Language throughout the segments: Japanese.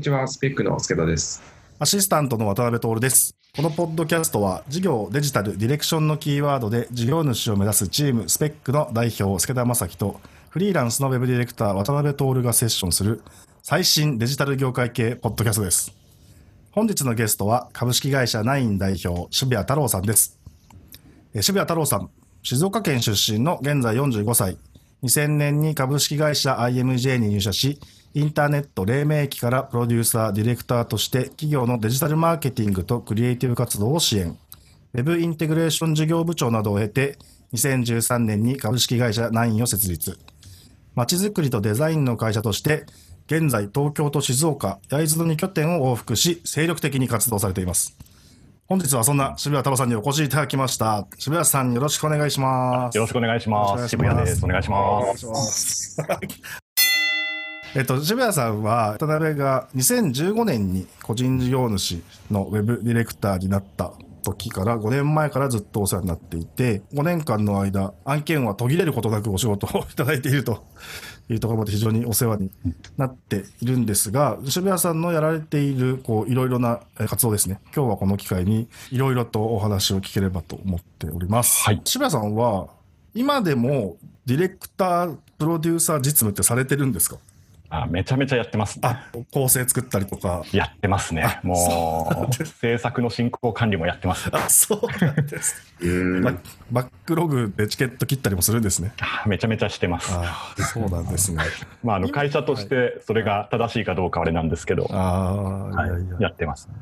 こんにちは、スペックの助田です。アシスタントの渡辺徹です。このポッドキャストは事業、デジタル、ディレクションのキーワードで事業主を目指すチームスペックの代表、助田正樹とフリーランスのウェブディレクター、渡辺徹がセッションする最新デジタル業界系ポッドキャストです。本日のゲストは株式会社ナイン代表、渋谷太郎さんです。渋谷太郎さん、静岡県出身の現在45歳。2000年に株式会社 IMJ に入社し、インターネット黎明期からプロデューサー、ディレクターとして企業のデジタルマーケティングとクリエイティブ活動を支援。ウェブインテグレーション事業部長などを経て、2013年に株式会社ナインを設立。まちづくりとデザインの会社として、現在東京と静岡、焼津の2拠点を往復し、精力的に活動されています。本日はそんな渋谷太郎さんにお越しいただきました。渋谷さんよろしくお願いします。よろしくお願いします。渋谷です。お願いします。えっと、渋谷さんは、渡辺が2015年に個人事業主のウェブディレクターになった時から5年前からずっとお世話になっていて、5年間の間、案件は途切れることなくお仕事を いただいているというところまで非常にお世話になっているんですが、渋谷さんのやられている、こう、いろいろなえ活動ですね。今日はこの機会にいろいろとお話を聞ければと思っております。はい渋谷さんは、今でもディレクター、プロデューサー実務ってされてるんですか？あめちゃめちゃやってますね。あ、構成作ったりとか。やってますね。もう、制作の進行管理もやってます。あ、そうなんです。うんババックログでチケット切ったりもするんですね。あめちゃめちゃしてます。ああ、そうなんですね。まあ、あの会社としてそれが正しいかどうかはあれなんですけど、ああ、はいいやいや。やってますね。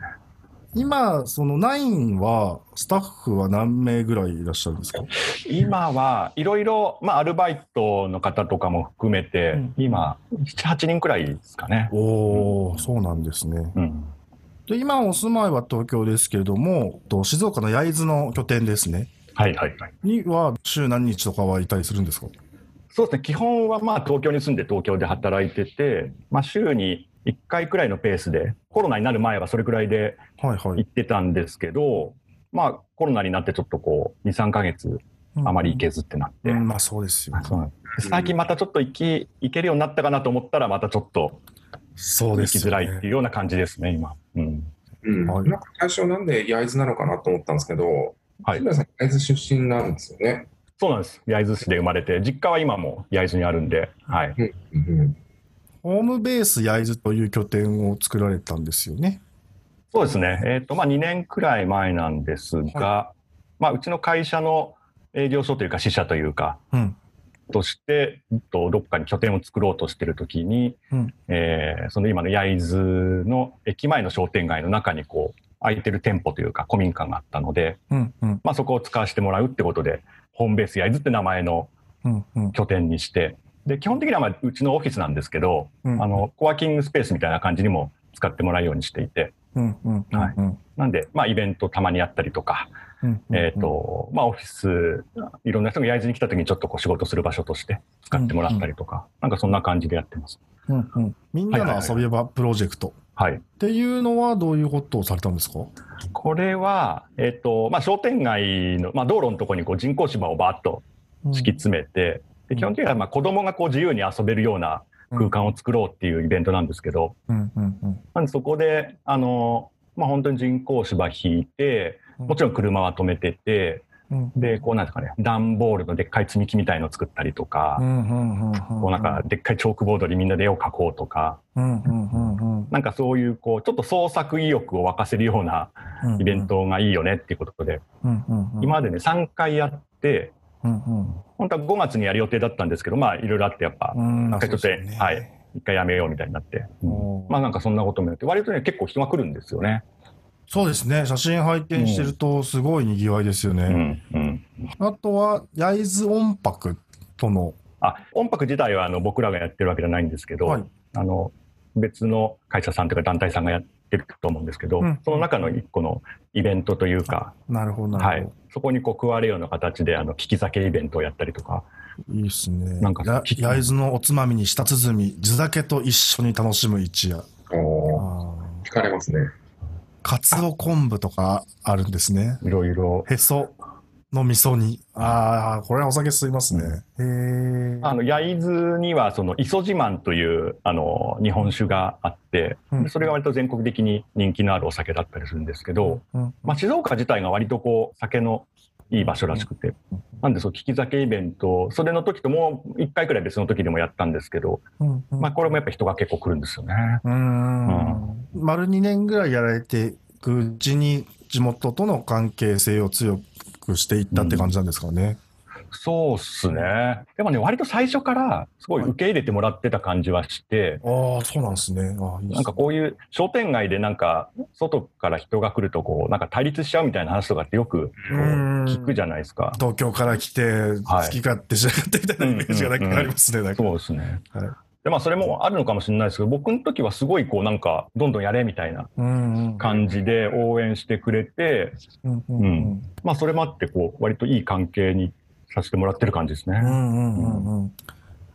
今、そのナインは、スタッフは何名ぐらいいらっしゃるんですか？今はいろいろ、まあ、アルバイトの方とかも含めて、うん今、7、8人くらいですかね。おお、そうなんですね。うん。で、今お住まいは東京ですけれども、と静岡の焼津の拠点ですね。はいはいはい。には、週何日とかはいたりするんですか？そうですね。基本はまあ東京に住んで東京で働いてて、まあ週に1回くらいのペースで、コロナになる前はそれくらいではいはい。行ってたんですけど、まあコロナになってちょっとこう、2、3ヶ月あまり行けずってなって、うん、まあそうですよね。最近またちょっと行き、行けるようになったかなと思ったら、またちょっとそう行ですよね。きづらいっていうような感じですね、今。うん。うんはいなんか最初なんで焼津なのかなと思ったんですけど、はいさん焼津出身なんですよね。そうなんです。焼津市で生まれて、実家は今も焼津にあるんで、はい。うんホームベース焼津という拠点を作られたんですよね。そうですね。えっ、と、まあ2年くらい前なんですが、まあうちの会社の営業所というか支社というか、うん。として、えっとどっかに拠点を作ろうとしてるときに、うんえーその今の焼津の駅前の商店街の中にこう、空いてる店舗というか古民家があったので、うん。うん。まあそこを使わせてもらうってことで、ホームベース焼津って名前の。拠点にして、で、基本的にはまあうちのオフィスなんですけど、うんあの、コワーキングスペースみたいな感じにも使ってもらうようにしていて、うん。うん。はいうん。なんで、まあイベントたまにやったりとか、うん。えっ、と、まあオフィス、いろんな人が焼津に来た時にちょっとこう仕事する場所として使ってもらったりとか、なんかそんな感じでやってます。うん。うん。みんなの遊び場プロジェクト。はい。っていうのはどういうことをされたんですか？これは、えっ、と、まあ商店街の、まあ道路のところにこう人工芝をバーッと敷き詰めて、で基本的にはまあ子供がこう自由に遊べるような空間を作ろうっていうイベントなんですけど、うん。うん。うん。なんでそこで、あの、まあ本当に人工芝引いて、もちろん車は止めてて、うん。で、こうなんですかね、段ボールのでっかい積み木みたいのを作ったりとかう、ん。うん。うん。こうなんかでっかいチョークボードにみんなで絵を描こうとか。なんかそういうこう、ちょっと創作意欲を沸かせるようなイベントがいいよねっていうことで。今までね、3回やって、うん。うん。本当は5月にやる予定だったんですけど、まあいろいろあってやっぱ、うん。一回ちょっと、はい、一回やめようみたいになって、おーまあなんかそんなこともやって、割とね、結構人が来るんですよね。そうですね。写真拝見してると、すごい賑わいですようね。ん、うん。あとは、焼津音泊との、あ、音楽自体はあの僕らがやってるわけじゃないんですけど、はいあの、別の会社さんというか団体さんがやってると思うんですけど、うんその中の一個のイベントというか、なるほど、なはいるほ。そこにこう加わるような形で、あの、聞き酒イベントをやったりとか、ど。いいですね。なんかや焼津のおつまみに舌鼓、地酒と一緒に楽しむ一夜。おーあー惹かれますね。かつお昆布とかあるんですね。いろいろ、へそ。の味噌煮。ああ、これはお酒吸いますね。へえ。あの焼津にはその磯自慢というあの日本酒があって、うんでそれが割と全国的に人気のあるお酒だったりするんですけど、うん、まあ、静岡自体が割とこう酒のいい場所らしくて、なんでそう利き酒イベントそれの時ともう1回くらい別の時でもやったんですけど、うん、うんまあ、これもやっぱ人が結構来るんですよね。うーん。丸2年ぐらいやられていくうちに、地元との関係性を強くしていったって感じなんですかね。そうっすね。でもね、割と最初からすごい受け入れてもらってた感じはして、ああ、そうなんですね。ああいいっすなんかこういう商店街でなんか外から人が来るとこうなんか対立しちゃうみたいな話とかってよく聞くじゃないですか。東京から来て、好き勝手しやがってみたいなイメージがなんかありますね。そうですね。はいでまあそれもあるのかもしれないですけど僕の時はすごいこうなんかどんどんやれみたいな感じで応援してくれてうんうんうん。まあそれもあってこう割といい関係にさせてもらってる感じですね。うんうんうんうん。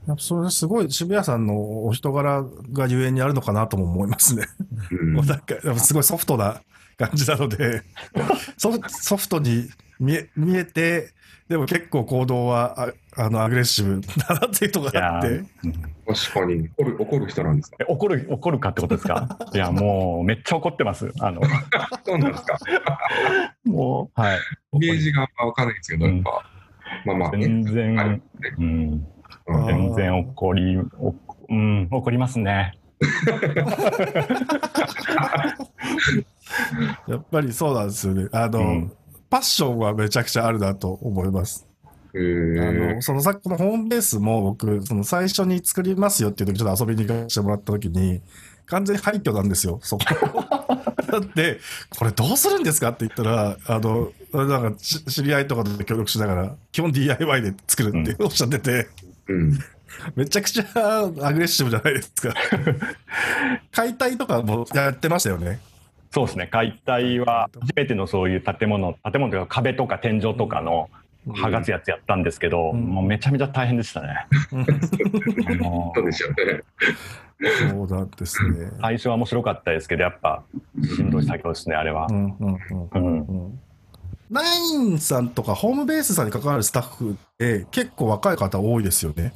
やっぱそれすごい渋谷さんのお人柄がゆえにあるのかなとも思いますね。うん。も うなんかやっぱすごいソフトな感じなので ソフソフトに見え見えてでも結構行動はああのアグレッシブだなっていうとこがあって。確かに。怒る怒る人なんですか？え怒る怒るかってことですか？いやもうめっちゃ怒ってます。あの。そうなんですか？もう。はい。イメージがわかんないですけど、やっぱ、まあまあ。ね、全然、あるうん、全然怒り、おうん、怒りますね。やっぱりそうなんですよね。あの、うんパッションはめちゃくちゃあるなと思います。へあーの、そのさっきのホームベースも僕、その最初に作りますよっていう時ちょっと遊びに行かせてもらった時に、完全に廃墟なんですよ、そこ。だって、これどうするんですかって言ったら、あの、なんかし知り合いとかと協力しながら、基本 DIY で作るっておっしゃってて、うん。めちゃくちゃアグレッシブじゃないですか。解体とかもやってましたよね。そうですね。解体は初めてのそういう建物、建物というか壁とか天井とかの剥がすやつやったんですけど、うんもうめちゃめちゃ大変でしたね。そうですよね。そうなんですね。最初は面白かったですけど、やっぱしんどい作業ですね、あれはう。んうんうんうん。ナインさんとかホームベースさんに関わるスタッフって結構若い方多いですよね。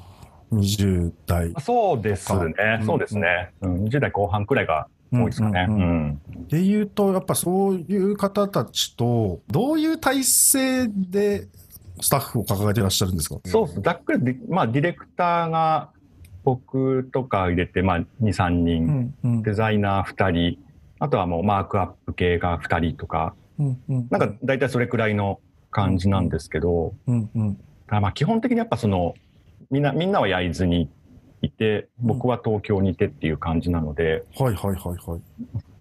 20代。そうですねう。んそうですね。うん、20代後半くらいが多いですかね。で言うと、やっぱそういう方たちと、どういう体制でスタッフを抱えていらっしゃるんですか？そうです。ざっくりで、まあ、ディレクターが僕とか入れて、まあ、2、3う人、んうん。デザイナー2人、あとはもうマークアップ系が2人とか、うんうんなんか大体それくらいの感じなんですけど、うんうんただまあ基本的にやっぱその、みんな、みんなは焼津にいて、僕は東京にいてっていう感じなので、はいはいはいはい。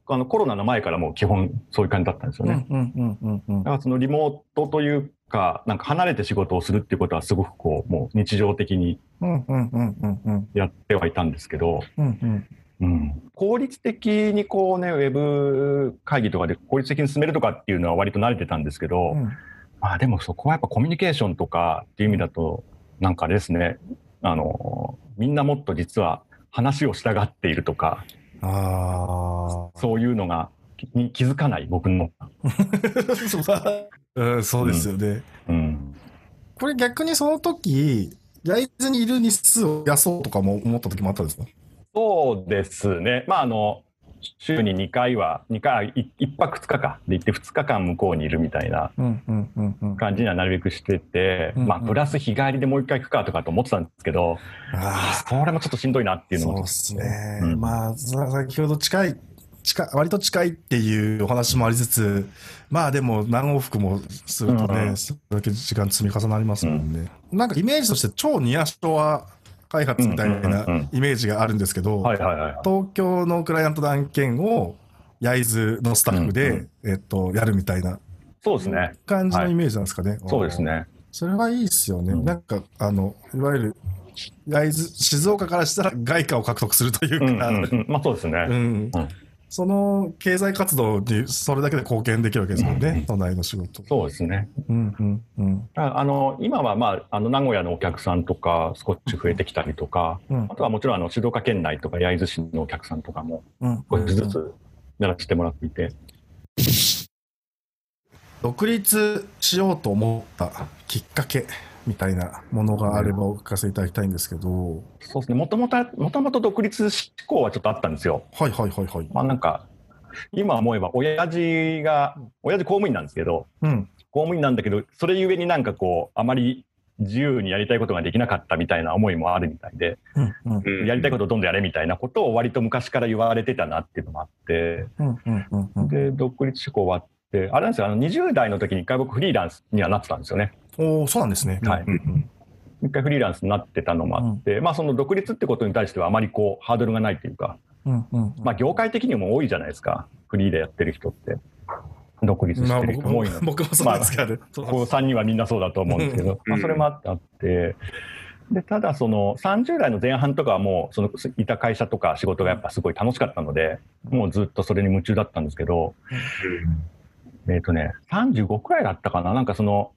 あのコロナの前からもう基本そういう感じだったんですよね。うんうんうんうんだからそのリモートというか、なんか離れて仕事をするっていうことはすごくこう、もう日常的にうんうんうんうんうん。やってはいたんですけど、うんうん。うん、効率的にこうね、ウェブ会議とかで効率的に進めるとかっていうのは割と慣れてたんですけど、うん。まあでもそこはやっぱコミュニケーションとかっていう意味だと、なんかあれですね、あの、みんなもっと実は話をしたがっているとか、ああ。そういうのがに気づかない僕の。うんそうですよね。うん。これ逆にその時、焼津にいる日数を増やそうとかも思った時もあったんですか？そうですね。まああの、週に2回は、2回、1泊2日か。で行って2日間向こうにいるみたいなうんうんうんうん。感じにはなるべくしてて、うんうんまあプラス日帰りでもう一回行くかとかと思ってたんですけど、あそれもちょっとしんどいなってあ、いうのもそうですね。うんまあ、さ先ほど近い、近い、割と近いっていうお話もありつつ、まあでも何往復もするとね、うんうんそれだけ時間積み重なりますもんね。なんかイメージとして超ニアショア開発みたいうんうんうんなうんイメージがあるんですけど、はいはいはいはい。東京のクライアントの案件を焼津のスタッフで、うんえっと、やるみたいなそうですね。感じのイメージなんですかね。そうですね。それはいいですよね。うんなんか、あの、いわゆる、焼津、静岡からしたら外貨を獲得するというか、うんうんうん、まあそうですね。うんうんその経済活動にそれだけで貢献できるわけですもんね、うん都内の仕事。そうですね。うんうんうん。ああの今は、まあ、あの名古屋のお客さんとか少し増えてきたりとか、うんあとはもちろんあの静岡県内とか焼津市のお客さんとかもうん。少しずつやらせてもらっていて、独立しようと思ったきっかけみたいなものがあればお聞かせいただきたいんですけど、そうですね。もともと、もともと独立志向はちょっとあったんですよ。はいはいはいはい。まあなんか、今思えば、親父が、親父公務員なんですけど、うん。公務員なんだけど、それゆえになんかこう、あまり自由にやりたいことができなかったみたいな思いもあるみたいで、うんうんうんやりたいことをどんどんやれみたいなことを割と昔から言われてたなっていうのもあって、うんうんうんうん。で、独立志向はあって、あれなんですよ、あの20代の時に一回僕フリーランスにはなってたんですよね。おおそうなんですね。はいうんうん一回フリーランスになってたのもあって、まあその独立ってことに対してはあまりこうハードルがないというか、うんうんまあ業界的にも多いじゃないですか。フリーでやってる人って。独立しまあてる人も多いので。僕もそうですけどね。そうここ3人はみんなそうだと思うんですけど、うんまあ、それもあってでただその30代の前半とかはもうそのいた会社とか仕事がやっぱすごい楽しかったのでもうずっとそれに夢中だったんですけどえっ、とね35くらいだったかななんかその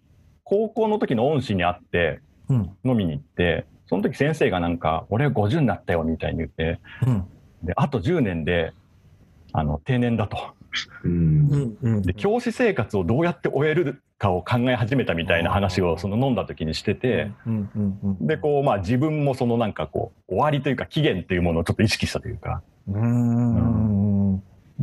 高校の時の恩師に会ってうん。飲みに行ってその時先生がなんか「俺50になったよ」みたいに言ってうん。であと10年であの定年だと。で教師生活をどうやって終えるかを考え始めたみたいな話をその飲んだ時にしてて、でこうまあ自分もそのなんかこう終わりというか期限というものをちょっと意識したというか。うーん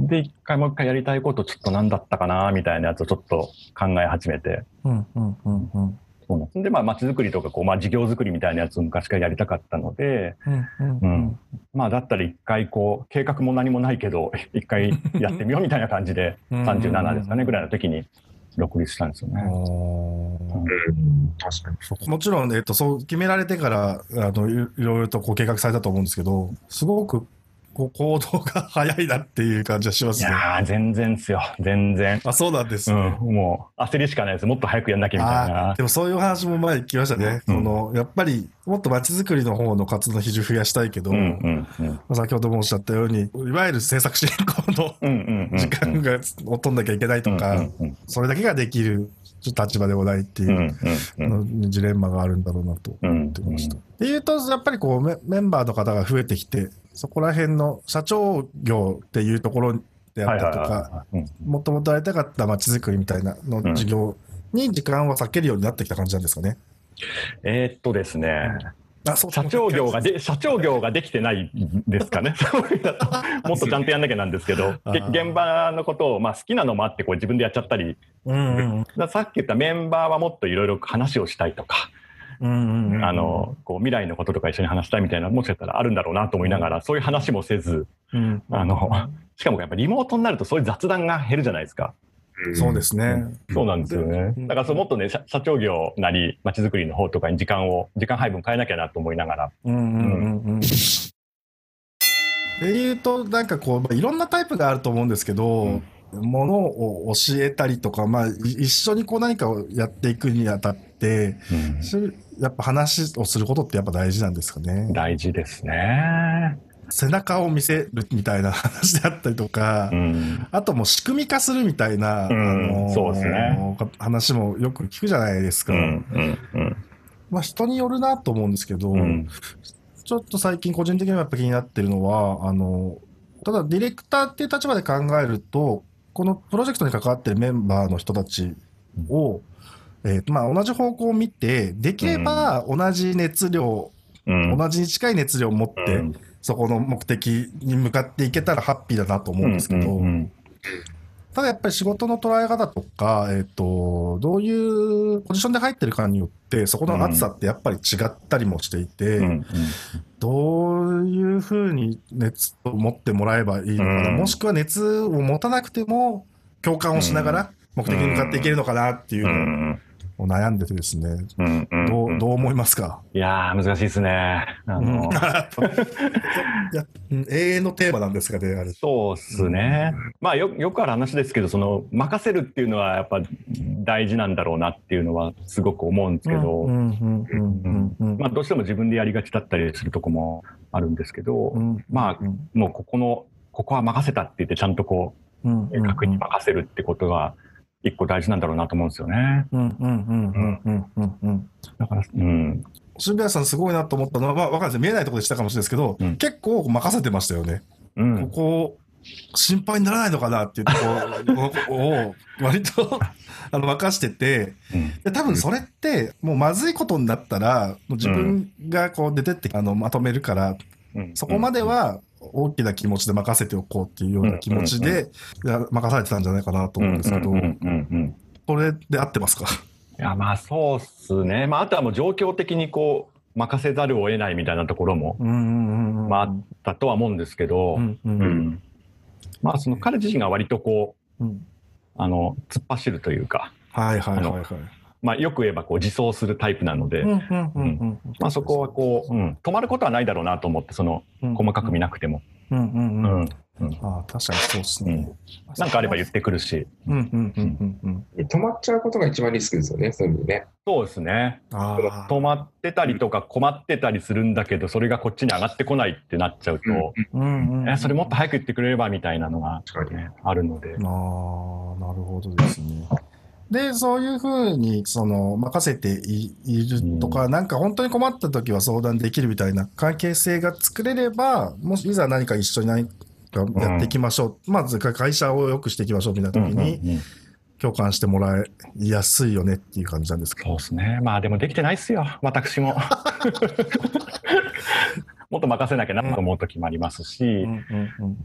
で一回もう一回やりたいことちょっと何だったかなみたいなやつをちょっと考え始めて。うんうんうんうん。そうなんです。でまあ街づくりとかこうまあ事業づくりみたいなやつを昔からやりたかったので。うんうんまあだったら一回こう計画も何もないけど 一回やってみようみたいな感じで うん。37ですかねぐらいの時に独立したんですよあね。ー。うん確かに。もちろん、えっと、そう決められてからあのいいろいろとこう計画されたと思うんですけどすごくこう行動が早いなっていう感じはしますね。いやー全然っすよ全然。あそうなんですうね。ん、もう焦りしかないです。もっと早くやんなきゃみたいあなー。でもそういうお話も前聞きましたね。うんこのやっぱりもっと街づくりの方の活動の比重増やしたいけど、うんうんうんまあ先ほどもおっしゃったようにいわゆる制作進行の時間がを取んなきゃいけないとか、それだけができる立場でもないっていうジレンマがあるんだろうなと思ってました。でいうとやっぱりこうメメンバーの方が増えてきてそこら辺の社長業っていうところであったりとかもともとやりたかった街づくりみたいなの事業に時間を割けるようになってきた感じなんですかね？えーっとですね、う社長業がで、社長業ができてないですかね。もっとちゃんとやんなきゃなんですけど、現場のことを、まあ好きなのもあって、こう自分でやっちゃったり、うんうん。さっき言ったメンバーはもっといろいろ話をしたいとか、うんうんうんあの、こう未来のこととか一緒に話したいみたいな、もしかしたらあるんだろうなと思いながら、そういう話もせず、うん。あの、しかもやっぱリモートになるとそういう雑談が減るじゃないですか。そうですね。そうなんですよねう。んだからそうもっとね、社社長業なり、まちづくりの方とかに時間を、時間配分変えなきゃなと思いながら。うんうんうんうん。で言うと、なんかこう、まあいろんなタイプがあると思うんですけど、ものを教えたりとか、まあ、い一緒にこう何かをやっていくにあたって、そういうやっぱ話をすることってやっぱ大事なんですかね？大事ですね。背中を見せるみたいな話であったりとか、うん。あともう仕組み化するみたいな、うんそうですね話もよく聞くじゃないですか。まあ人によるなと思うんですけど、うん。ちょっと最近個人的にはやっぱ気になってるのは、あの、ただディレクターっていう立場で考えると、このプロジェクトに関わってるメンバーの人たちを、えーとまあ、同じ方向を見て、できれば同じ熱量、うん。同じに近い熱量を持って、うんそこの目的に向かっていけたらハッピーだなと思うんですけど、うんうんただやっぱり仕事の捉え方とか、えっ、と、どういうポジションで入ってるかによって、そこの熱さってやっぱり違ったりもしていて、うんうんどういうふうに熱を持ってもらえばいいのかな、うん。もしくは熱を持たなくても共感をしながら目的に向かっていけるのかなっていううのんを悩んでてですね、うんうんどうどう思いますか、いやー、難しいですね。永遠のテーマなんですがね、あれ。そうっすね。まあよ、よくある話ですけど、その、任せるっていうのはやっぱ大事なんだろうなっていうのはすごく思うんですけど、うんうんうんうんうん。まあ、どうしても自分でやりがちだったりするとこもあるんですけど、うんまあ、もうここの、ここは任せたって言ってちゃんとこうんう、確に任せるってことが一個大事なんだろうなと思うんですよね。うんうんうんうんうんうんうん。だから、うん。渋谷さんすごいなと思ったのは、まあ、わかんないです。見えないところでしたかもしれないですけど、うん。結構任せてましたよね。うん。ここ心配にならないのかなっていうところを割と あの任してて、うん。で多分それってもうまずいことになったらもう自分がこう出てってあのまとめるからうん。そこまでは大きな気持ちで任せておこうっていうような気持ちでいや任されてたんじゃないかなと思うんですけど、うんうんうんうん。これで合ってますか？いやまあそうっすね、まあ、あとはもう状況的にこう任せざるを得ないみたいなところもまああったとは思うんですけど、うんうんうん。まあその彼自身が割とこううん。あの突っ走るというか、はいはいはいはい。まあ、よく言えばこう自走するタイプなので、うんうんうんうんまあ、そこはこう、うん、止まることはないだろうなと思ってその細かく見なくても、うんうんううん。んああ、確かにそうですね。なんかあれば言ってくるしうんうんうんうんうん。止まっちゃうことが一番リスクですよね、そういうね。そうですねああ。止まってたりとか困ってたりするんだけどそれがこっちに上がってこないってなっちゃうと、うんうんうんえそれもっと早く言ってくれればみたいなのが、あるので。ああ、なるほどですね。で、そういうふうに、その、任せていいるとか、なんか本当に困った時は相談できるみたいな関係性が作れれば、もしいざ何か一緒に何かやっていきましょう。まず会社を良くしていきましょうみたいな時に、うんうんうん共感してもらいやすいよねっていう感じなんですかそうですね。まあでもできてないっすよ、私も。もっと任せなきゃなと思う時もありますし、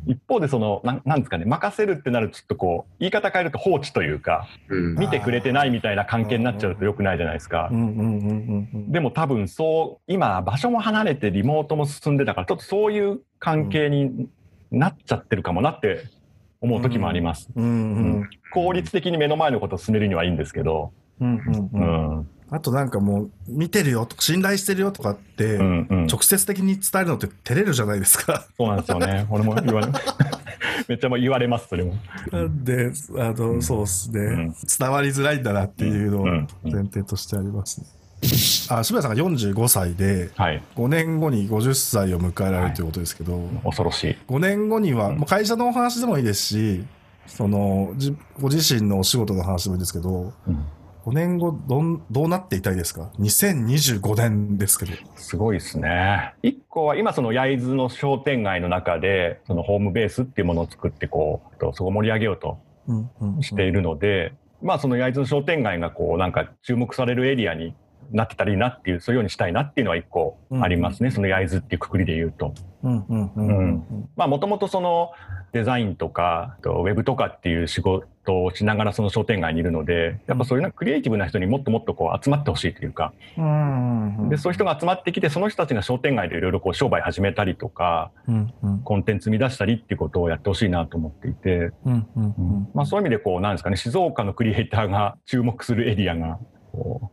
一方でそのなんなんですかね任せるってなるとちょっとこう言い方変えると放置というかうん。見てくれてないみたいな関係になっちゃうと良くないじゃないですか。でも多分そう今場所も離れてリモートも進んでたからちょっとそういう関係になっちゃってるかもなって思う時もあります。効率的に目の前のことを進めるにはいいんですけど、うんうんううんんあとなんかもう見てるよとか信頼してるよとかってうんうん、直接的に伝えるのって照れるじゃないですか。そうなんですよね。俺も言われ めっちゃもう言われますそれも。なんであのそうですね、ん伝わりづらいんだなっていうのをうんうん前提としてありますね。あ渋谷さんが45歳ではい5年後に50歳を迎えられるということですけど、恐ろしい。5年後には、うんもう会社のお話でもいいですしそのじご自身のお仕事の話でもいいですけどうん5年後どんどうなっていたいですか？2025年ですけど。すごいですね。一個は今その焼津の商店街の中でそのホームベースっていうものを作ってこうとそこを盛り上げようとしているので、まあその焼津の商店街がこうなんか注目されるエリアになってたらいいなっていうそういうようにしたいなっていうのは一個ありますね、その焼津っていうくくりで言うと。うんうんうん。うん。まあもともとそのデザインとかとウェブとかっていう仕事をしながらその商店街にいるのでやっぱそういうなんかクリエイティブな人にもっともっとこう集まってほしいというかうんうんでそういう人が集まってきてその人たちが商店街でいろいろこう商売始めたりとかうんうん。コンテンツ生み出したりっていうことをやってほしいなと思っていて、うんうんうん。まあ、そういう意味でこうなんですかね静岡のクリエイターが注目するエリアが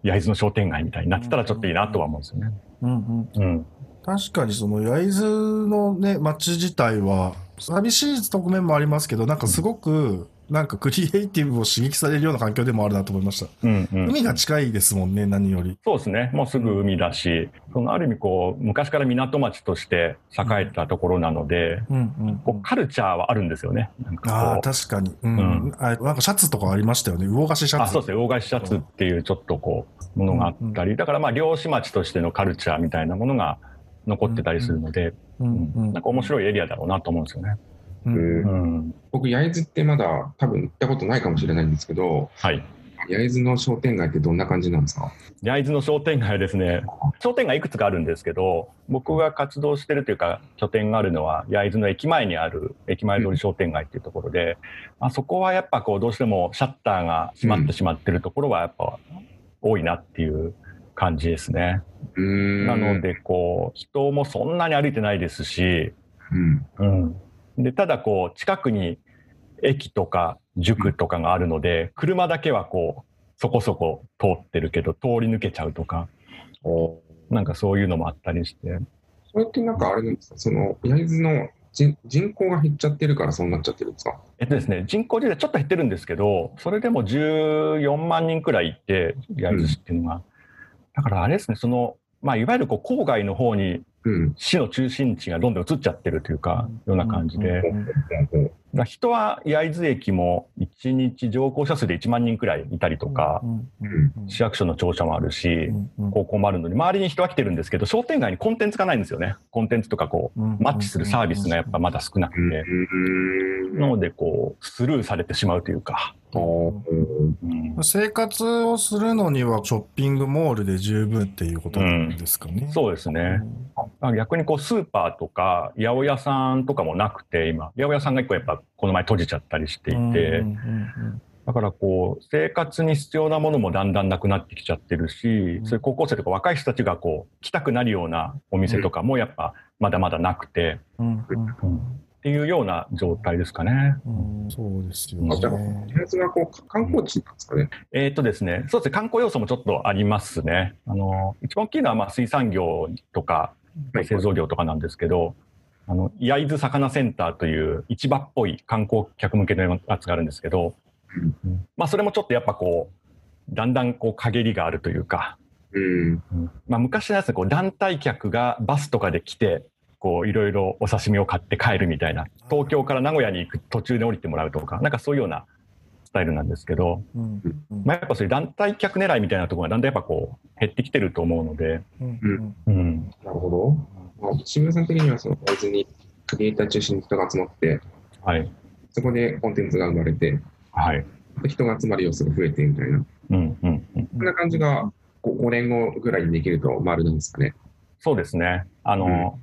焼津の商店街みたいになってたらちょっといいなとは思うんですよね。うんうんうん確かにその焼津のね町自体は寂しい側面もありますけどなんかすごくなんかクリエイティブを刺激されるような環境でもあるなと思いました、うんうん。海が近いですもんね何より。そうですね。もうすぐ海だし、そのある意味こう、昔から港町として栄えたところなので、うんうんこうカルチャーはあるんですよね。ああ確かに、うん。うん。あなんかシャツとかありましたよね。魚菓子シャツ。あそうですね。大返しシャツっていうちょっとこう、ものがあったり、だからまあ漁師町としてのカルチャーみたいなものが残ってたりするので、うん。うん。なんか面白いエリアだろうなと思うんですよね。うんうん。僕、焼津ってまだ多分行ったことないかもしれないんですけど、はい。焼津の商店街ってどんな感じなんですか？焼津の商店街はですね、商店街いくつかあるんですけど、僕が活動してるというか、拠点があるのは、焼津の駅前にある駅前通り商店街っていうところで、まあ、そこはやっぱこう、どうしてもシャッターが閉まってしまってるところはやっぱ多いなっていう感じですね。なので、こう、人もそんなに歩いてないですし、うん。うん。で、ただこう、近くに駅とか塾とかがあるので、車だけはこう、そこそこ通ってるけど、通り抜けちゃうとか、なんかそういうのもあったりして。それってなんかあれなんですか？その、焼津の人人口が減っちゃってるからそうなっちゃってるんですか？えっとですね、人口自体ちょっと減ってるんですけど、それでも14万人くらいいて、焼津市っていうのが。だからあれですね、その、まあ、いわゆるこう郊外の方にうん。市の中心地がどんどん移っちゃってるというか、ような感じで。人は焼津駅も1日乗降者数で1万人くらいいたりとか、市役所の庁舎もあるし、高校もあるのに、周りに人は来てるんですけど、商店街にコンテンツがないんですよね。コンテンツとかこう、マッチするサービスがやっぱまだ少なくて。うん。うん。なので、こう、スルーされてしまうというか。生活をするのにはショッピングモールで十分っていうことなんですかね。そうですね。あ逆にこうスーパーとか八百屋さんとかもなくて今八百屋さんが一個やっぱこの前閉じちゃったりしていて、うんうんうんだからこう生活に必要なものもだんだんなくなってきちゃってるし、うんそういう高校生とか若い人たちがこう来たくなるようなお店とかもやっぱまだまだなくて、うんうんっていうような状態ですかね。うんそうですよね。フランスがこう観光地なんですかね。えーっとですね、そうですね、観光要素もちょっとありますね。あの、一番大きいのはまあ水産業とかはい製造業とかなんですけど、あの、焼津魚センターという市場っぽい観光客向けのやつがあるんですけど、まあそれもちょっとやっぱこう、だんだんこう陰りがあるというか、うん。まあ昔のやつこう団体客がバスとかで来て、こういろいろお刺身を買って帰るみたいな、東京から名古屋に行く途中で降りてもらうとか、なんかそういうようなスタイルなんですけど、うん。うんまあ、やっぱそういう団体客狙いみたいなところがだんだんやっぱこう減ってきてると思うので、うん。うん。うん、なるほど。まあ、渋谷さん的にはその大豆にクリエイター中心に人が集まって、はい、そこでコンテンツが生まれて、はい、人が集まる要素が増えてみたいな、うん、うん、うん。そんな感じがこう5年後ぐらいにできると丸なんですかね。そうですね。あの、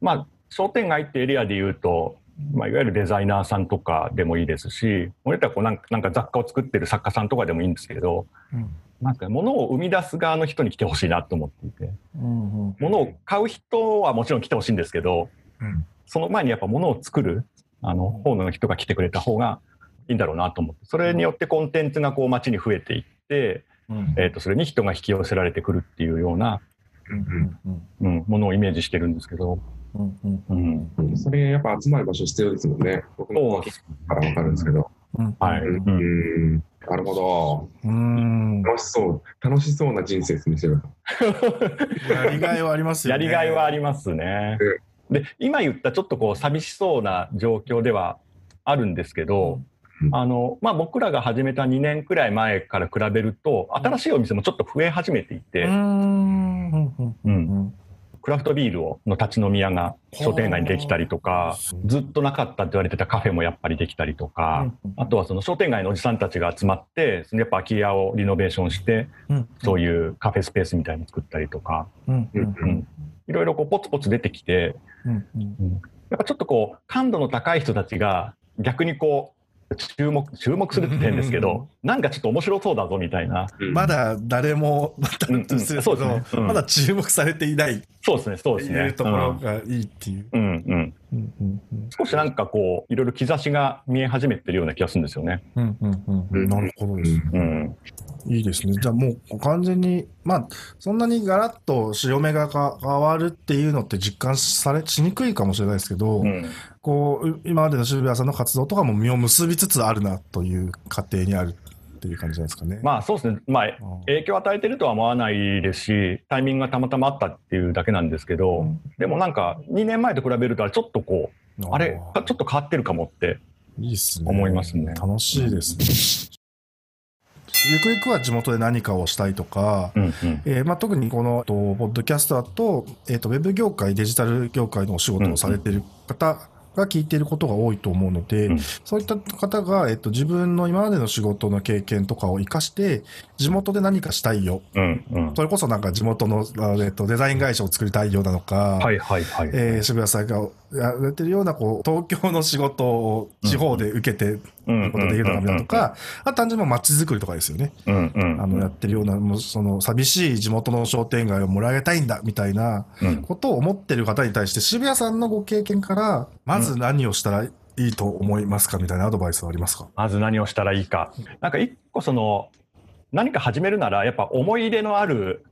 まあ、商店街ってエリアで言うと、まあ、いわゆるデザイナーさんとかでもいいですし、俺らこうなんかなんか雑貨を作ってる作家さんとかでもいいんですけど、うん。なんか物を生み出す側の人に来てほしいなと思っていて、うんうん。物を買う人はもちろん来てほしいんですけど、うん。その前にやっぱ物を作るあの方の人が来てくれた方がいいんだろうなと思って、それによってコンテンツがこう街に増えていって、うん。えっ、と、それに人が引き寄せられてくるっていうような、うんうんうん、ものをイメージしてるんですけど、それやっぱ集まる場所必要ですもんね。僕もから分かるんですけど。うんはい。ううんん。なるほうんど。楽しそう。楽しそうな人生ですね。やりがいはありますよね。やりがいはありますね。で、今言ったちょっとこう寂しそうな状況ではあるんですけど、うんあの、まあ、僕らが始めた2年くらい前から比べると、新しいお店もちょっと増え始めていて、うんうんうんうんクラフトビールをの立ち飲み屋が商店街にできたりとか、ずっとなかったって言われてたカフェもやっぱりできたりとか、あとはその商店街のおじさんたちが集まって、やっぱ空き家をリノベーションして、うんそういうカフェスペースみたいの作ったりとか、いろいろこうポツポツ出てきて、やっぱちょっとこう感度の高い人たちが逆にこう注目注目するって変ですけど、なんかちょっと面白そうだぞみたいな、うん。まだ誰も、またうんうんね。うん。まだ注目されていない。っそうですねそうですね。ていうところがいいっていう。うん、うんうん。うんうんうん。少しなんかこういろいろ兆しが見え始めてるような気がするんですよね。うんうんうん。うん。なるほどです。ね。うん。いいですね。じゃあもう完全に、まあ、そんなにガラッと潮目がか変わるっていうのって実感され、しにくいかもしれないですけど、うんこう、今までの渋谷さんの活動とかも実を結びつつあるなという過程にあるっていう感じなんですかね。まあそうですね、まあ、影響を与えてるとは思わないですしタイミングがたまたまあったっていうだけなんですけど、うん。でもなんか2年前と比べるとちょっとこうあれちょっと変わってるかもっていいっすね。思いますね。楽しいですね。ゆくゆくは地元で何かをしたいとか、うんうん。えーまあ、特にこの、とポッドキャスターと、えっ、と、ウェブ業界、デジタル業界のお仕事をされている方が聞いていることが多いと思うので、うんそういった方が、えっ、と、自分の今までの仕事の経験とかを活かして、地元で何かしたいよ。うんうんそれこそなんか地元の、あえっ、と、デザイン会社を作りたいようなのか、はいはいはい。えー渋谷さんがやられてるような、こう、東京の仕事を地方で受けて、うんことできるのかなとか、あ単純に街づくりとかですよね。うんうんあの、やってるような、もうその、寂しい地元の商店街を盛り上げたいんだ、みたいなうん。ことを思ってる方に対して、渋谷さんのご経験から、まず何をしたらいいと思いますかみたいなアドバイスはありますか？まず何をしたらいいか。なんか一個その、何か始めるなら、やっぱ思い入れのある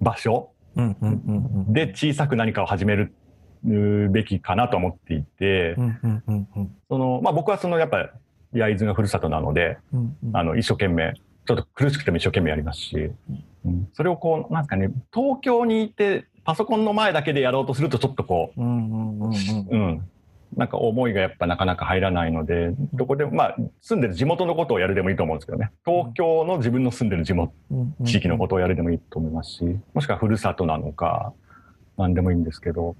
場所うん、うん、うん、で小さく何かを始めるうべきかなと思っていて、うん、うん、うん、うん、その、まあ僕はそのやっぱ焼津がふるさとなので、うん、うん、あの、一生懸命、ちょっと苦しくても一生懸命やりますし、うん。それをこう、なんですかね、東京にいて、パソコンの前だけでやろうとすると、ちょっとこうん、うん、うん、う、うん、なんか思いがやっぱなかなか入らないので、どこでも、まあ、住んでる地元のことをやるでもいいと思うんですけどね、東京の自分の住んでる地元、うん、地域のことをやるでもいいと思いますし、もしくはふるさとなのか、なんでもいいんですけど、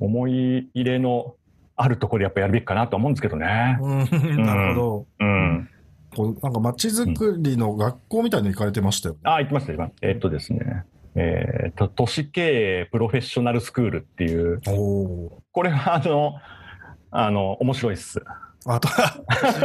思い入れのあるところでやっぱやるべきかなと思うんですけどね。うん なるほど。うん。こうなんか街づくりの学校みたいに行かれてましたよね。あ、行きました、今。えっとですね。えっと、都市経営プロフェッショナルスクールっていう、おおこれはあの、あの、面白いっす。ー。あと、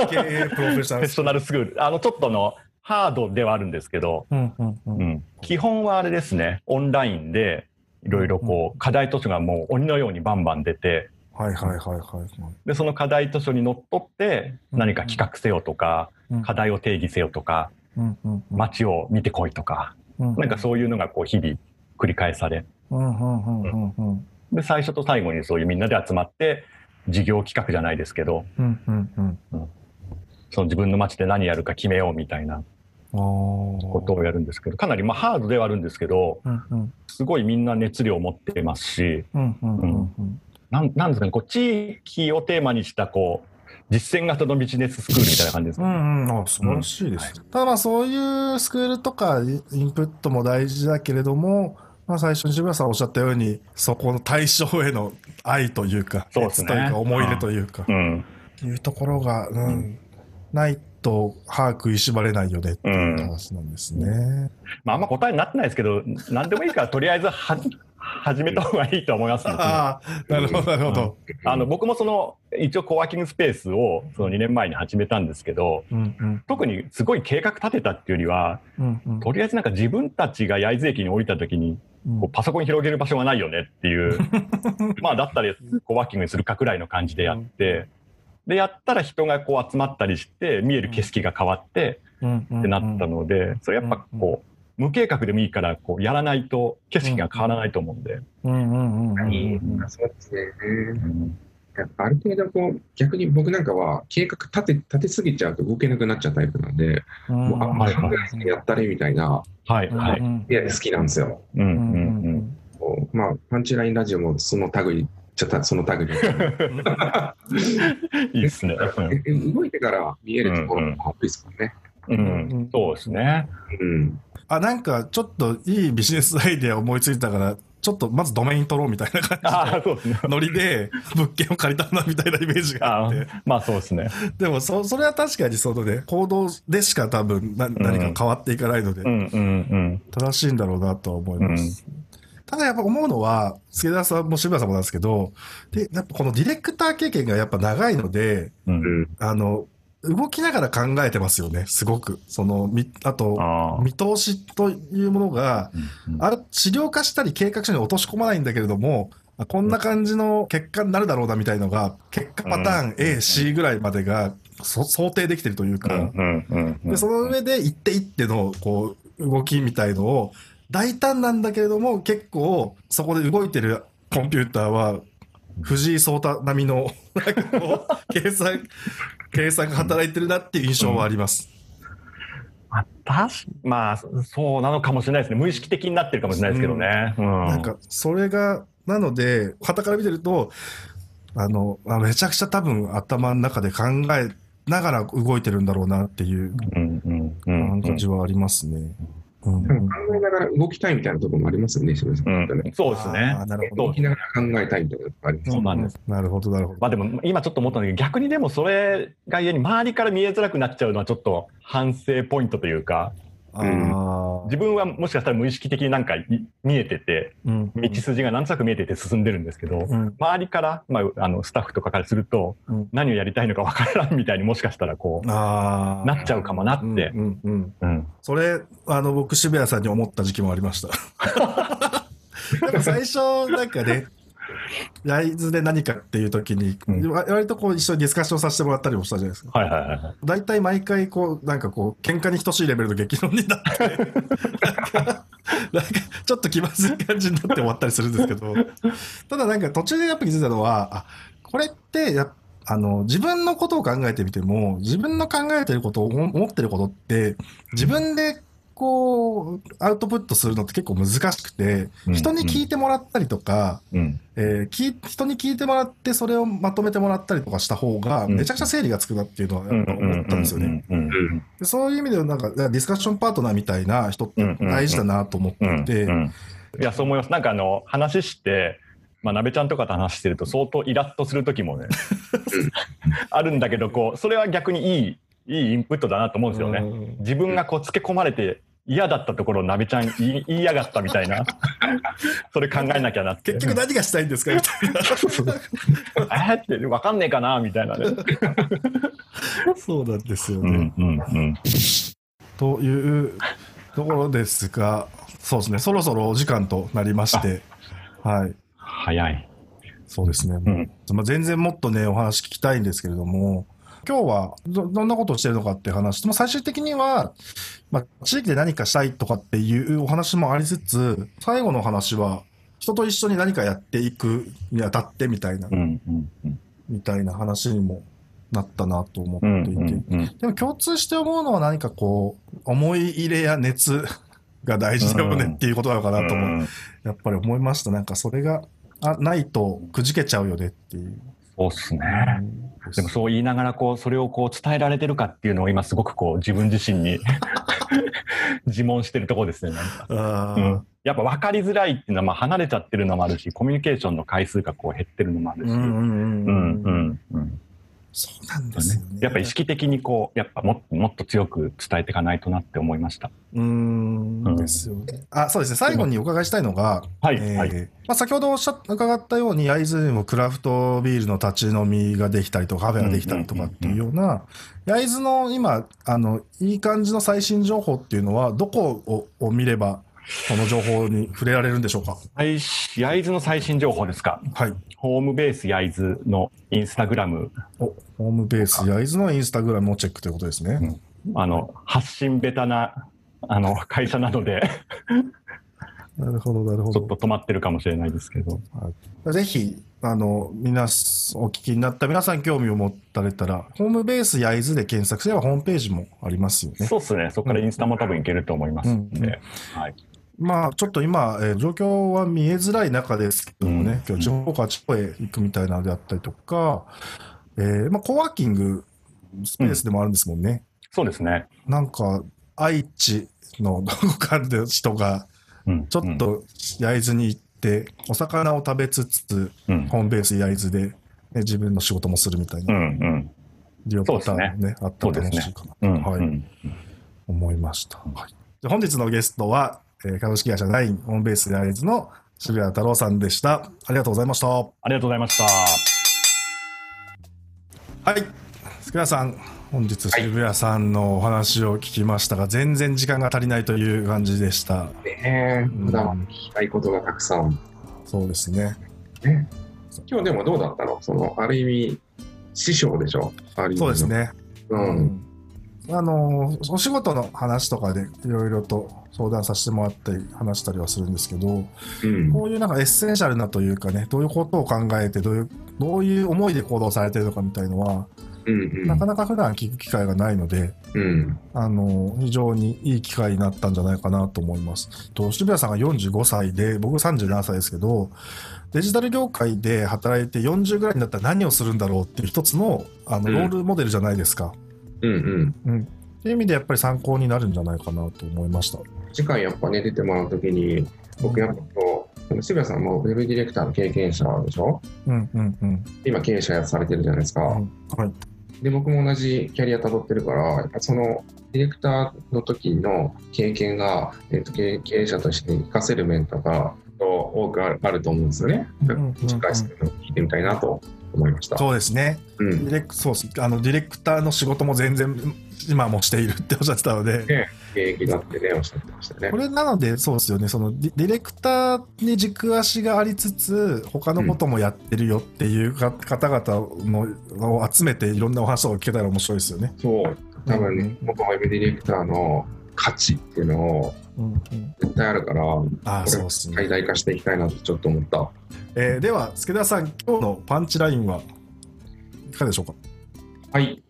経営プロフェッショナルスクール。あの、ちょっとの、ハードではあるんですけど、うんうんう。うんん、基本はあれですね、オンラインで、いろいろこう、課題図書がもう鬼のようにバンバン出て、はいはいはいはい。で、その課題図書にのっとって、何か企画せよとか、うん。課題を定義せよとか、うんうんうん。街を見てこいとか、うんなんかそういうのがこう、日々繰り返され、うんうんうんうんうん。で、最初と最後にそういうみんなで集まって、事業企画じゃないですけど、うんうんうん。その自分の街で何やるか決めようみたいなことをやるんですけど、かなりまあハードではあるんですけど、うんうん。すごいみんな熱量を持ってますし、うんうんうん。うんなんなんですかね、こう地域をテーマにしたこう実践型のビジネススクールみたいな感じですうね。んうん、あ素晴らしいです。ただまあそういうスクールとかインプットも大事だけれども、まあ、最初に渋谷さんおっしゃったようにそこの対象への愛というかそうですね。熱というか思い入れというか、うん、いうところが、うん。ないと把握いしばれないよねっていう話なんですね。まああんま答えになってないですけど、何でもいいからとりあえずは 始めた方がいいと思います、ね。ああなるほどなるほど。あの僕もその一応コワーキングスペースをその2年前に始めたんですけど、うんうん特にすごい計画立てたっていうよりは、うんうんとりあえずなんか自分たちが焼津駅に降りた時にうんこうパソコン広げる場所がないよねっていう、まあだったらコワーキングにするかくらいの感じでやって、でやったら人がこう集まったりして見える景色が変わってってなったので、それやっぱこう無計画でもいいからこうやらないと景色が変わらないと思うんで。うん。うん。うん。うん。いいうん。そうですね。うんある程度こう、逆に僕なんかは計画立て、立てすぎちゃうと動けなくなっちゃうタイプなんで、うん。もうあんまり考えずにやったれみたいな、はい。はい。うん。いや、好きなんですよ。うん。ううん。ん。うん。こうまあ、パンチラインラジオもその類、ちょっとその類で、いいですね。え動いてから見えるところもいいですからね。うんうん、そうですね。うん。あなんかちょっといいビジネスアイデア思いついたからちょっとまずドメイン取ろうみたいな感じ ああ、そうですね。ノリで物件を借りたなみたいなイメージがああってーまあそうですね。でもそそれは確かにそのね行動でしか多分な何か変わっていかないので。正しいんだろうなとは思います。ただやっぱ思うのは、助田さんも渋谷さんもなんですけど、で、やっぱこのディレクター経験がやっぱ長いので、う。うんん。あの、動きながら考えてますよね、すごく。その、みあと、ああ。見通しというものが、うんあれ、資料化したり計画書に落とし込まないんだけれども、あこんな感じの結果になるだろうなみたいのが、結果パターン A、C ぐらいまでがそ想定できてるというか、うんうんうんうんで、その上で一手一手の、こう、動きみたいのを、大胆なんだけれども、結構、そこで動いてるコンピューターは、藤井聡太並みの、なんかこう、計算、計算が働いてるなっていう印象はあります。まあ、確かまあ、そうなのかもしれないですね。無意識的になってるかもしれないですけどね。うん。なんか、それが、なので、旗から見てると、あの、あめちゃくちゃ多分頭の中で考えながら動いてるんだろうなっていううんうんうんうん感じはありますね。うんでも考えながら動きたいみたいなところもありますよね、渋谷さん。うん、そうですね。なるほど動きながら考えたいみたいなところありますそうなんです。なるほど、なるほど。まあでも今ちょっと思ったんだけど逆にでもそれが家に周りから見えづらくなっちゃうのはちょっと反省ポイントというかああ、自分はもしかしたら無意識的になんかい見えててうん。道筋がなんとなく見えてて進んでるんですけどうん。周りから、まあ、あのスタッフとかからするとうん。何をやりたいのかわからんみたいにもしかしたらこあー。なっちゃうかもなって。うんうんうん。う、うん、それ、あの、僕、渋谷さんに思った時期もありました。最初、なんかね、焼津で何かっていう時に、うん。わ割とこう一緒にディスカッションさせてもらったりもしたじゃないですか。はいはいはいはい。大体毎回こう、なんかこう、喧嘩に等しいレベルの激論になって、なんか、なんかちょっと気まずい感じになって終わったりするんですけど、ただなんか途中でやっぱ気づいたのは、あ、これってやっあの、自分のことを考えてみても、自分の考えてること、思思ってることって、自分でこう、アウトプットするのって結構難しくて、うん人に聞いてもらったりとか、うん。えー人に聞いてもらって、それをまとめてもらったりとかした方が、うん。めちゃくちゃ整理がつくなっていうのはうん。やっぱ思ったんですよね。そういう意味では、なんか、ディスカッションパートナーみたいな人って大事だなと思っていて、いやそう思います。なんかあの話してまあ、鍋ちゃんとかと話してると相当イラッとする時もね あるんだけどこうそれは逆にいいいいインプットだなと思うんですよね。うん。自分がこうつけ込まれて嫌だったところを鍋ちゃん言いやがったみたいな。それ考えなきゃなって。結局何がしたいんですか？みたいな。えーって分かんねえかな？みたいなね。そうなんですよね。うんうんうん。というところですが、そうですね、そろそろお時間となりまして、はい、早い。そうですね、うん。まあ、全然もっとね、お話聞きたいんですけれども、今日はどどんなことをしてるのかっていう話最終的には、まあ、地域で何かしたいとかっていうお話もありつつ、最後の話は、人と一緒に何かやっていくにあたってみたいな、うんうんうん。みたいな話にもなったなと思うんっていて、うんうんでも共通して思うのは何かこう、思い入れや熱が大事だよねっていうことなのかなと思う、うん。やっぱり思いました。なんかそれがあないとくじけちゃうよねっていう。そうっすね。でもそう言いながらこうそれをこう伝えられてるかっていうのを今すごくこう自分自身に 自問してるところですね。なんか。うん、やっぱ分かりづらいっていうのはまあ離れちゃってるのもあるしコミュニケーションの回数がこう減ってるのもあるし、うんうん。うんうんうんそうなんですよね。やっぱ意識的にこうやっぱもっともっと強く伝えていかないとなって思いました。うーんうんですよね。あ、そうですね。最後にお伺いしたいのが、はい、えーはいまあ、先ほどおっしゃっ伺ったように、焼津にもクラフトビールの立ち飲みができたりとか、カフェができたりとかっていうような、焼津の今、あの、いい感じの最新情報っていうのは、どこをを見れば、この情報に触れられるんでしょうか？最焼津の最新情報ですか？はい。ホームベース焼津のインスタグラムお、ホームベース焼津のインスタグラムをチェックということですね。あの発信ベタなあの会社なのでなるほど、なるほど。ちょっと止まってるかもしれないですけど。ぜひ、あの、皆さん、お聞きになった皆さん興味を持たれたら、ホームベース焼津で検索すればホームページもありますよね。そうですね。そこからインスタも多分いけると思いますんで。うんうんはい。まあ、ちょっと今、えー状況は見えづらい中ですけどもね、うん今日地方から地方へ行くみたいなのであったりとか、えーまあ、コワーキングスペースでもあるんですもんね。そうですね。なんか、愛知のどこかの人が、うん。ちょっと焼津に行って、お魚を食べつつ、うん。ホームベース焼津で、ね、自分の仕事もするみたいな、うん。うん。利用パターンもね、あったら楽しいかなうん。と、はいうん思いました。はい、で本日のゲストは、えー株式会社ナインホームベース焼津の渋谷太郎さんでした。ありがとうございました。はありがとうございました。い。福谷さん、本日渋谷さんのお話を聞きましたが、全然時間が足りないという感じでした。ねえ、まだ聞きたいことがたくさん。そうですね。ね、今日でもどうだったの？その、ある意味、師匠でしょ？ある意味のそうです。ね。うん。あのお仕事の話とかでいろいろと相談させてもらったり話したりはするんですけど、うん。こういうなんかエッセンシャルなというかね、どういうことを考えて、どういう、どういう思いで行動されてるのかみたいのは、うんうん。なかなか普段聞く機会がないので、うん。あの、非常にいい機会になったんじゃないかなと思います。と渋谷さんが45歳で、僕37歳ですけど、デジタル業界で働いて40ぐらいになったら何をするんだろうっていう一つのあのうんロールモデルじゃないですか。うんうん。うん。っていう意味でやっぱり参考になるんじゃないかなと思いました。次回やっぱね、出てもらうときに、僕やっぱこう、渋谷さんもウェブディレクターの経験者でしょ？うんうんうん。今経営者やされてるじゃないですか。うんはい。で、僕も同じキャリア辿ってるから、やっぱそのディレクターの時の経験が、えっと経経営者として活かせる面とか、多くあるあると思うんですよね。んうん次回そういうのを聞いてみたいなと思いました。そうですね。うんディレクそうあのディレクターの仕事も全然今もしているっておっしゃってたので、ね現役だってね、おっしゃってましたねこ。れなのでそうですよねそのディレクターに軸足がありつつ他のこともやってるよっていうか方々のを集めていろんなお話を聞けたら面白いですよね。そう、多分ね、僕もウェブディレクターの価値っていうのをうんうん、絶対あるから、ああこれそうですね最。大化していきたいなとちょっと思った。えーでは助田さん今日のパンチラインはいかがでしょうか？はい。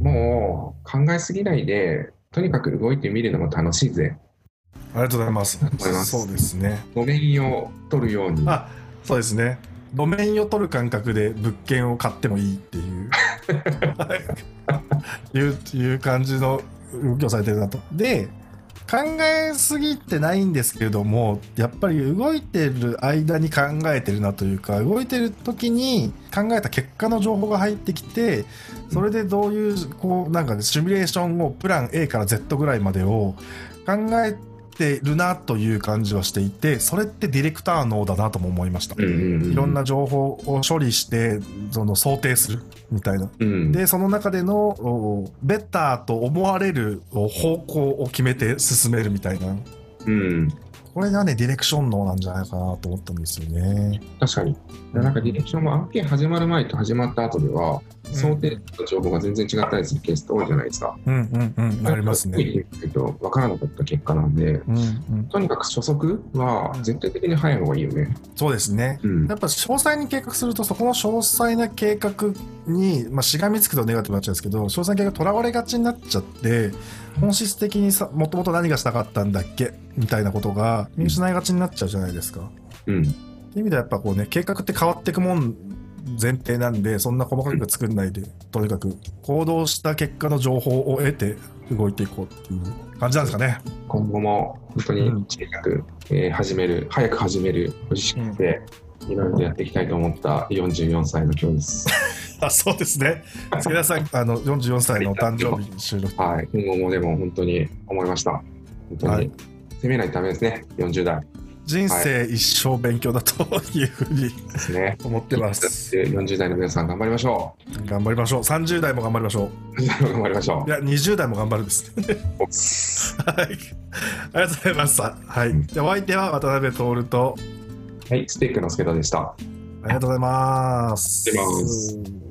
もう考えすぎないで、とにかく動いてみるのも楽しいぜ。ありがとうございます。そうですね。路面を取るように。あそうですね。路面を取る感覚で物件を買ってもいいっていう いういう感じの動きをされてるなと。で、考えすぎてないんですけれどもやっぱり動いてる間に考えてるなというか動いてる時に考えた結果の情報が入ってきてそれでどういうこうなんか、ね、シミュレーションをプラン A から Z ぐらいまでを考えてるなという感じはしていてそれってディレクター脳だなとも思いました、うんうんうん。いろんな情報を処理してその想定するみたいな。うん。でその中でのおベッターと思われるお方向を決めて進めるみたいな。うんこれがねディレクション脳なんじゃないかなと思ったんですよね。確かに。なんかディレクションも案件始まる前と始まった後では、想定の情報が全然違ったりするケースって多いじゃないですか。うんうんうん。ありますね。分からなかった結果なんで、うんうん。とにかく初速は絶対的に早い方がいいよね。そうですね。うん。やっぱ詳細に計画するとそこの詳細な計画に、まあ、しがみつくとネガティブになっちゃうんですけど詳細な計画とらわれがちになっちゃって本質的にさもともと何がしたかったんだっけ？みたいなことが見失いがちになっちゃうじゃないですか。うん。っていう意味ではやっぱこうね計画って変わっていくもん前提なんでそんな細かく作んないで、とにかく行動した結果の情報を得て動いていこうっていう感じなんですかね。今後も本当に小さく、えー始める、早く始める、欲しくて、いろいろやっていきたいと思った44歳の今日です。あそうですね。助田さんあの44歳のお誕生日に収録。はい。今後もでも本当に思いました。本当に、はい責めないとダメですね。40代人生一生勉強だというふうにですね。思ってます。40代の皆さん頑張りましょ頑張りましょう。30代も頑張りましょう。40代も頑張りましょう。いや、20代も頑張るです。う。はい。ありがとうございました。はい。じゃあお相手は渡辺徹と、はい、ステークの助田でした。ありがとうございます